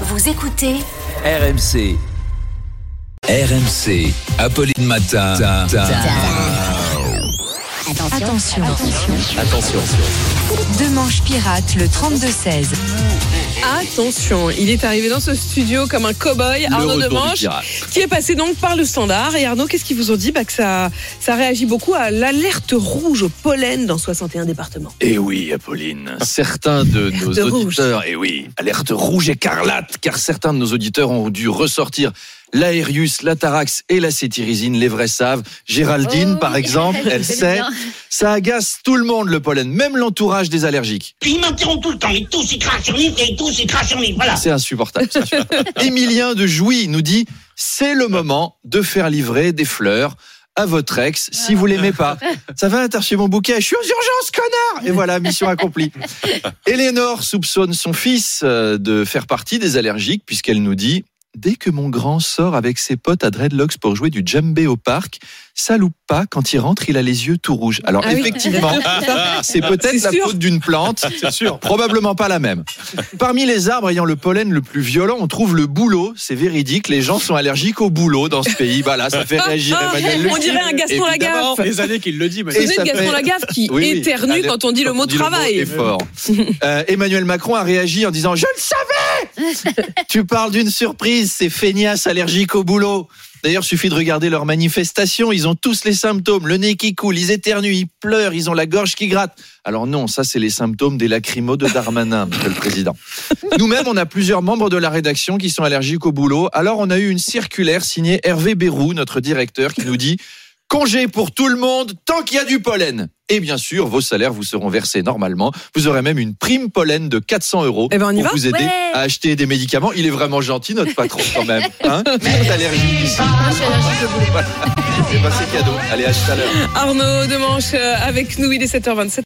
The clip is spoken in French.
Vous écoutez RMC. RMC. Apolline Matin. Attention. Attention. Deux manches pirates, le 32-16. Attention, il est arrivé dans ce studio comme un cow-boy, Arnaud Demanche, qui est passé donc par le standard. Et Arnaud, qu'est-ce qu'ils vous ont dit? Bah, Que ça, ça réagit beaucoup à l'alerte rouge au pollen dans 61 départements. Eh oui, Apolline, certains de nos De rouge. auditeurs, eh oui, alerte rouge écarlate, car certains de nos auditeurs ont dû ressortir l'Aérius, la Tarax et la cétirizine, les vrais savent. Géraldine, Oh par exemple, elle sait, ça agace tout le monde le pollen, même l'entourage des allergiques. Ils m'interrompent tout le temps. Ils tous, ils crachent sur l'île, et tous, ils crachent sur l'île. Voilà. C'est insupportable. Émilien de Jouy nous dit, c'est le moment de faire livrer des fleurs à votre ex si vous l'aimez pas. Ça va, t'as reçu mon bouquet? Je suis aux urgences, connard Et voilà, mission accomplie. Eleanor soupçonne son fils euh, de faire partie des allergiques puisqu'elle nous dit Dès que mon grand sort avec ses potes à Dreadlocks pour jouer du djembé au parc, ça loupe pas, quand il rentre, il a les yeux tout rouges. Alors Ah oui. effectivement, c'est peut-être C'est la sûr. faute d'une plante, c'est sûr, probablement pas la même. Parmi les arbres ayant le pollen le plus violent, on trouve le bouleau. C'est véridique, les gens sont allergiques au bouleau dans ce pays. Voilà, ça fait réagir Ah, Emmanuel Le on dirait un Gaston Évidemment. Lagaffe. des années qu'il le dit. Ça de Gaston fait- Lagaffe qui Oui, oui. éternue quand on dit le mot dit travail. effort. Euh, Emmanuel Macron a réagi en disant Je le savais Tu parles d'une surprise, ces feignasses allergiques au boulot. D'ailleurs, suffit de regarder leurs manifestations. Ils ont tous les symptômes. Le nez qui coule, ils éternuent, ils pleurent, ils ont la gorge qui gratte. Alors non, ça, c'est les symptômes des lacrymos de Darmanin, monsieur le président. Nous-mêmes, on a plusieurs membres de la rédaction qui sont allergiques au boulot. Alors, on a eu une circulaire signée Hervé Bérou, notre directeur, qui nous dit Congé pour tout le monde tant qu'il y a du pollen. Et bien sûr, vos salaires vous seront versés normalement. Vous aurez même une prime pollen de 400 euros Eh ben, on y pour va vous aider Ouais. à acheter des médicaments. Il est vraiment gentil, notre patron, quand même. Hein allergique ici. C'est c'est cadeau. Allez, à tout à l'heure. Arnaud Demanche euh, avec nous, il est 7h27.